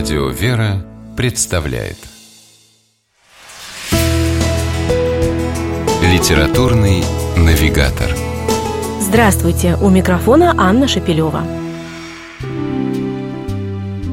Радио «Вера» представляет Литературный навигатор Здравствуйте! У микрофона Анна Шапилева.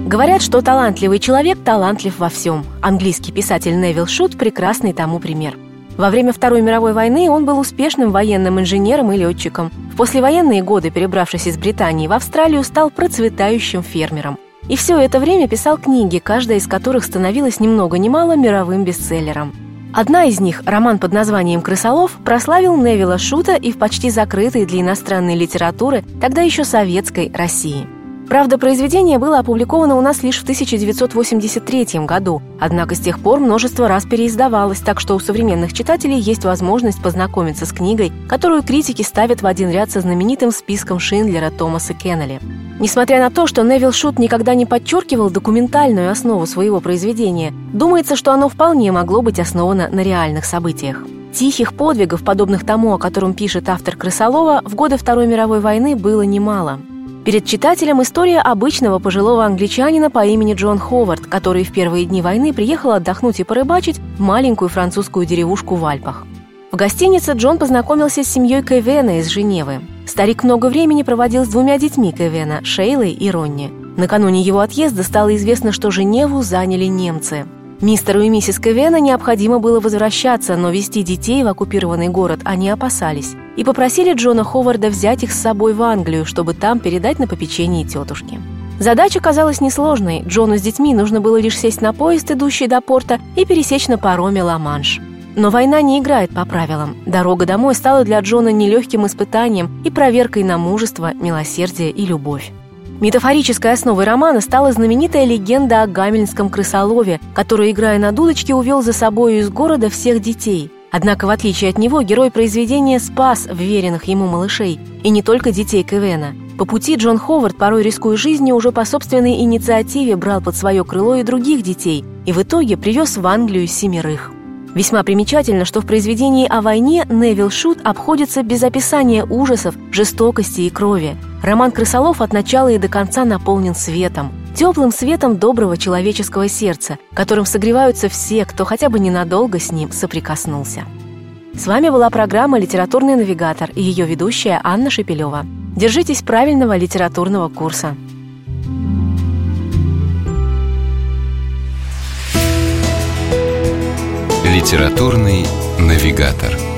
Говорят, что талантливый человек талантлив во всем. Английский писатель Невил Шут – прекрасный тому пример. Во время Второй мировой войны он был успешным военным инженером и летчиком. В послевоенные годы, перебравшись из Британии в Австралию, стал процветающим фермером – и все это время писал книги, каждая из которых становилась ни много ни мало мировым бестселлером. Одна из них, роман под названием «Крысолов», прославил Невилла Шута и в почти закрытой для иностранной литературы, тогда еще советской, России – Правда, произведение было опубликовано у нас лишь в 1983 году, однако с тех пор множество раз переиздавалось, так что у современных читателей есть возможность познакомиться с книгой, которую критики ставят в один ряд со знаменитым списком Шиндлера Томаса Кеннелли. Несмотря на то, что Невил Шут никогда не подчеркивал документальную основу своего произведения, думается, что оно вполне могло быть основано на реальных событиях. Тихих подвигов, подобных тому, о котором пишет автор Крысолова, в годы Второй мировой войны было немало – Перед читателем история обычного пожилого англичанина по имени Джон Ховард, который в первые дни войны приехал отдохнуть и порыбачить в маленькую французскую деревушку в Альпах. В гостинице Джон познакомился с семьей Кевена из Женевы. Старик много времени проводил с двумя детьми Кевена, Шейлой и Ронни. Накануне его отъезда стало известно, что Женеву заняли немцы. Мистеру и миссис Кевена необходимо было возвращаться, но вести детей в оккупированный город они опасались и попросили Джона Ховарда взять их с собой в Англию, чтобы там передать на попечение тетушки. Задача казалась несложной. Джону с детьми нужно было лишь сесть на поезд, идущий до порта, и пересечь на пароме Ла-Манш. Но война не играет по правилам. Дорога домой стала для Джона нелегким испытанием и проверкой на мужество, милосердие и любовь. Метафорической основой романа стала знаменитая легенда о гамельнском крысолове, который, играя на дудочке, увел за собой из города всех детей. Однако, в отличие от него, герой произведения спас вверенных ему малышей, и не только детей Кевена. По пути Джон Ховард, порой рискуя жизнью, уже по собственной инициативе брал под свое крыло и других детей, и в итоге привез в Англию семерых. Весьма примечательно, что в произведении о войне Невил Шут обходится без описания ужасов, жестокости и крови. Роман «Крысолов» от начала и до конца наполнен светом теплым светом доброго человеческого сердца, которым согреваются все, кто хотя бы ненадолго с ним соприкоснулся. С вами была программа «Литературный навигатор» и ее ведущая Анна Шепелева. Держитесь правильного литературного курса. Литературный навигатор.